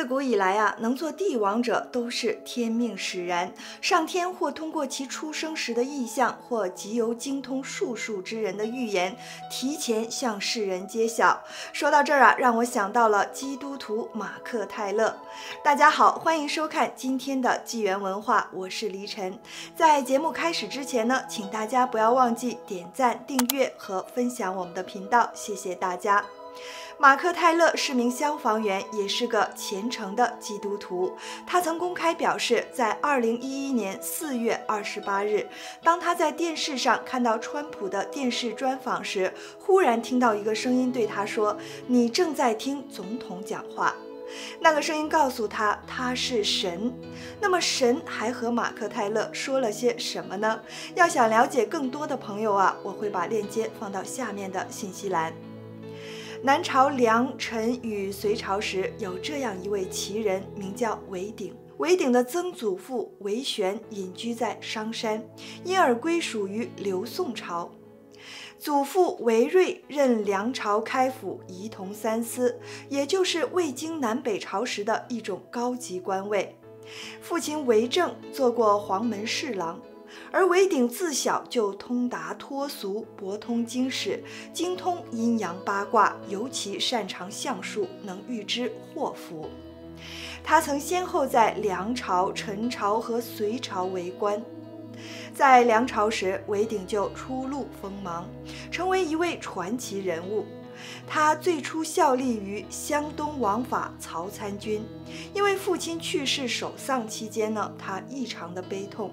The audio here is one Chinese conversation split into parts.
自古以来啊，能做帝王者都是天命使然，上天或通过其出生时的意象，或极由精通术数之人的预言，提前向世人揭晓。说到这儿啊，让我想到了基督徒马克泰勒。大家好，欢迎收看今天的纪元文化，我是黎晨。在节目开始之前呢，请大家不要忘记点赞、订阅和分享我们的频道，谢谢大家。马克·泰勒是名消防员，也是个虔诚的基督徒。他曾公开表示，在2011年4月28日，当他在电视上看到川普的电视专访时，忽然听到一个声音对他说：“你正在听总统讲话。”那个声音告诉他他是神。那么，神还和马克·泰勒说了些什么呢？要想了解更多的朋友啊，我会把链接放到下面的信息栏。南朝梁、陈与隋朝时，有这样一位奇人，名叫韦鼎。韦鼎的曾祖父韦玄隐居在商山，因而归属于刘宋朝。祖父韦睿任梁朝开府仪同三司，也就是魏京南北朝时的一种高级官位。父亲韦政做过黄门侍郎。而韦鼎自小就通达脱俗，博通经史，精通阴阳八卦，尤其擅长相术，能预知祸福。他曾先后在梁朝、陈朝和隋朝为官。在梁朝时，韦鼎就初露锋芒，成为一位传奇人物。他最初效力于湘东王法曹参军，因为父亲去世守丧期间呢，他异常的悲痛，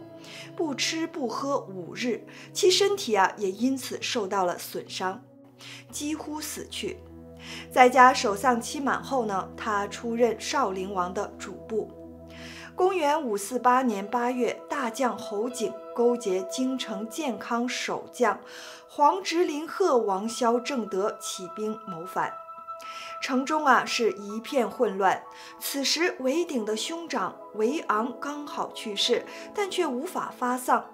不吃不喝五日，其身体啊也因此受到了损伤，几乎死去。在家守丧期满后呢，他出任少陵王的主簿。公元五四八年八月，大将侯景勾结京城健康守将。黄直林贺王萧正德起兵谋反，城中啊是一片混乱。此时韦鼎的兄长韦昂刚好去世，但却无法发丧，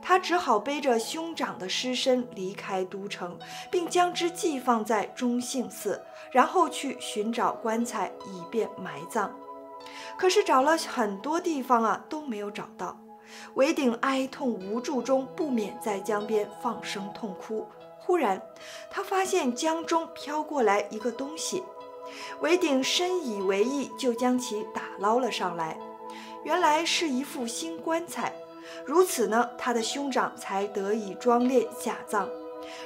他只好背着兄长的尸身离开都城，并将之寄放在中兴寺，然后去寻找棺材以便埋葬。可是找了很多地方啊都没有找到。韦鼎哀痛无助中，不免在江边放声痛哭。忽然，他发现江中飘过来一个东西，韦鼎深以为意，就将其打捞了上来。原来是一副新棺材，如此呢，他的兄长才得以装殓下葬。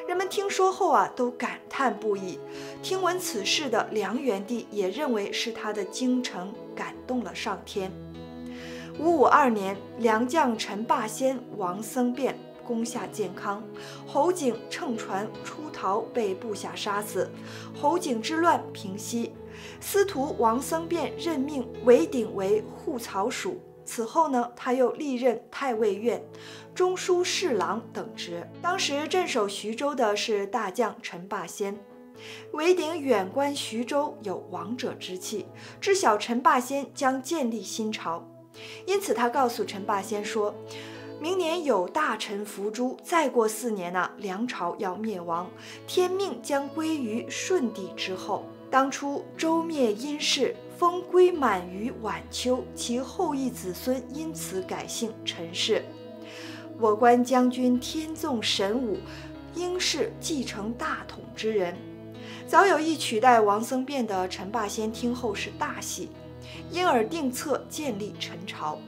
人们听说后啊，都感叹不已。听闻此事的梁元帝也认为是他的精诚感动了上天。五五二年，梁将陈霸先、王僧辩攻下建康，侯景乘船出逃，被部下杀死。侯景之乱平息，司徒王僧辩任命韦鼎为护曹署。此后呢，他又历任太尉院、中书侍郎等职。当时镇守徐州的是大将陈霸先，韦鼎远观徐州有王者之气，知晓陈霸先将建立新朝。因此，他告诉陈霸先说：“明年有大臣伏诛，再过四年呢，梁朝要灭亡，天命将归于舜帝之后。当初周灭殷氏，封归满于晚秋，其后裔子孙因此改姓陈氏。我观将军天纵神武，应是继承大统之人。早有意取代王僧辩的陈霸先听后是大喜。”因而定策建立陈朝。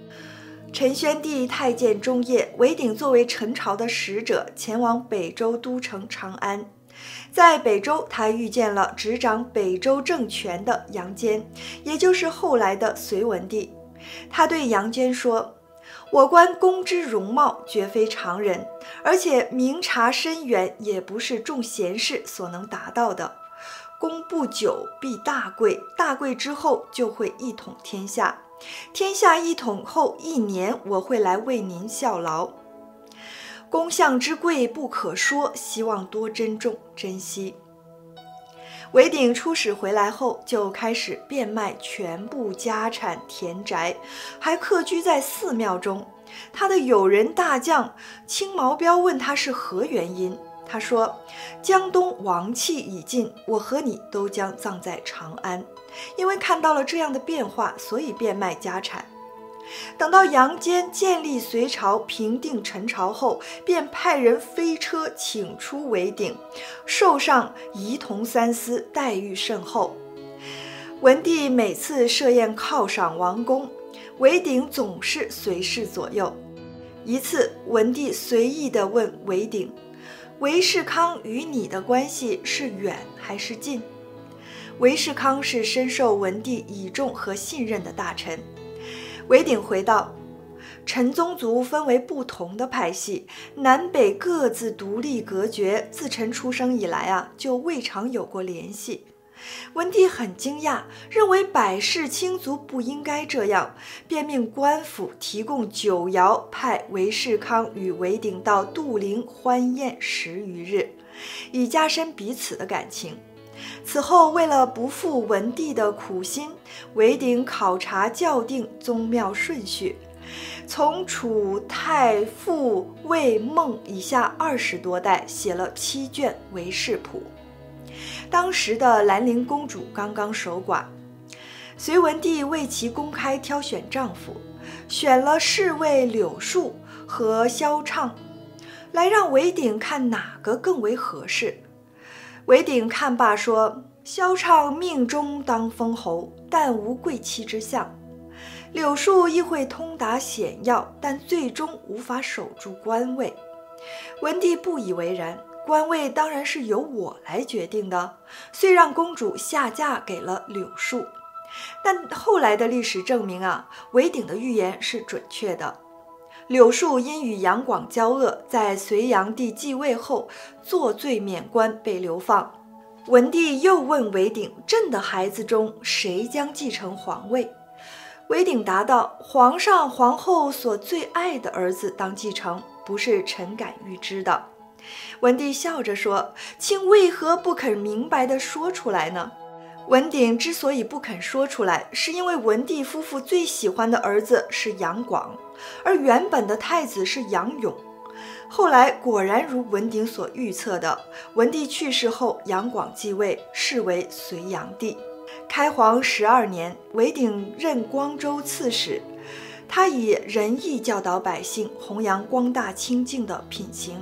陈宣帝太监中业，韦鼎作为陈朝的使者，前往北周都城长安。在北周，他遇见了执掌北周政权的杨坚，也就是后来的隋文帝。他对杨坚说：“我观公之容貌，绝非常人，而且明察深远，也不是众贤士所能达到的。”公不久必大贵，大贵之后就会一统天下。天下一统后一年，我会来为您效劳。公相之贵不可说，希望多珍重珍惜。韦鼎出使回来后，就开始变卖全部家产田宅，还客居在寺庙中。他的友人大将青毛彪问他是何原因。他说：“江东王气已尽，我和你都将葬在长安。”因为看到了这样的变化，所以变卖家产。等到杨坚建立隋朝、平定陈朝后，便派人飞车请出韦鼎，授上仪同三司，待遇甚厚。文帝每次设宴犒赏王公，韦鼎总是随侍左右。一次，文帝随意地问韦鼎：“韦世康与你的关系是远还是近？”韦世康是深受文帝倚重和信任的大臣。韦鼎回道：“陈宗族分为不同的派系，南北各自独立隔绝。自陈出生以来啊，就未尝有过联系。”文帝很惊讶，认为百世卿族不应该这样，便命官府提供酒肴，派韦世康与韦鼎到杜陵欢宴十余日，以加深彼此的感情。此后，为了不负文帝的苦心，韦鼎考察校定宗庙顺序，从楚、太、傅、魏、孟以下二十多代写了七卷《韦氏谱》。当时的兰陵公主刚刚守寡，隋文帝为其公开挑选丈夫，选了侍卫柳树和萧畅，来让韦鼎看哪个更为合适。韦鼎看罢说：“萧畅命中当封侯，但无贵戚之相；柳树亦会通达险要，但最终无法守住官位。”文帝不以为然，官位当然是由我来决定的，遂让公主下嫁给了柳树。但后来的历史证明啊，韦鼎的预言是准确的。柳树因与杨广交恶，在隋炀帝继位后作罪免官，被流放。文帝又问韦鼎：“朕的孩子中谁将继承皇位？”韦鼎答道：“皇上、皇后所最爱的儿子当继承，不是臣敢预知的。”文帝笑着说：“卿为何不肯明白地说出来呢？”文鼎之所以不肯说出来，是因为文帝夫妇最喜欢的儿子是杨广，而原本的太子是杨勇。后来果然如文鼎所预测的，文帝去世后，杨广继位，是为隋炀帝。开皇十二年，韦鼎任光州刺史，他以仁义教导百姓，弘扬光大清净的品行。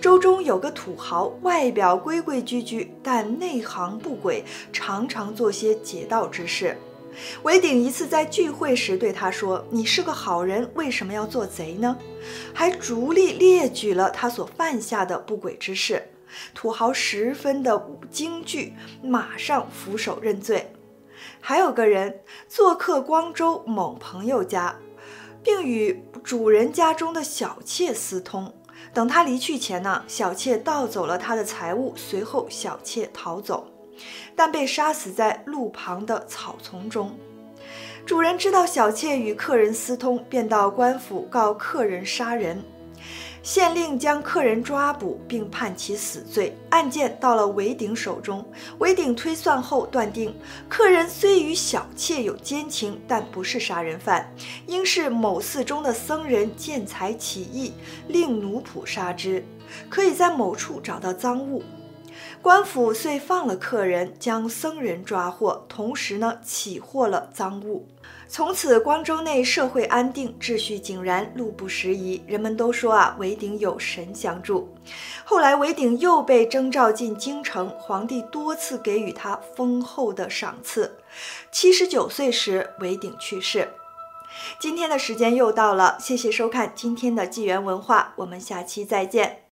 州中有个土豪，外表规规矩矩，但内行不轨，常常做些劫道之事。韦鼎一次在聚会时对他说：“你是个好人，为什么要做贼呢？”还逐例列举了他所犯下的不轨之事。土豪十分的惊惧，马上俯首认罪。还有个人做客光州某朋友家，并与主人家中的小妾私通。等他离去前呢，小妾盗走了他的财物，随后小妾逃走，但被杀死在路旁的草丛中。主人知道小妾与客人私通，便到官府告客人杀人。县令将客人抓捕，并判其死罪。案件到了韦鼎手中，韦鼎推算后断定，客人虽与小妾有奸情，但不是杀人犯，应是某寺中的僧人见财起意，令奴仆杀之，可以在某处找到赃物。官府遂放了客人，将僧人抓获，同时呢，起获了赃物。从此，光州内社会安定，秩序井然，路不拾遗。人们都说啊，韦鼎有神相助。后来，韦鼎又被征召进京城，皇帝多次给予他丰厚的赏赐。七十九岁时，韦鼎去世。今天的时间又到了，谢谢收看今天的纪元文化，我们下期再见。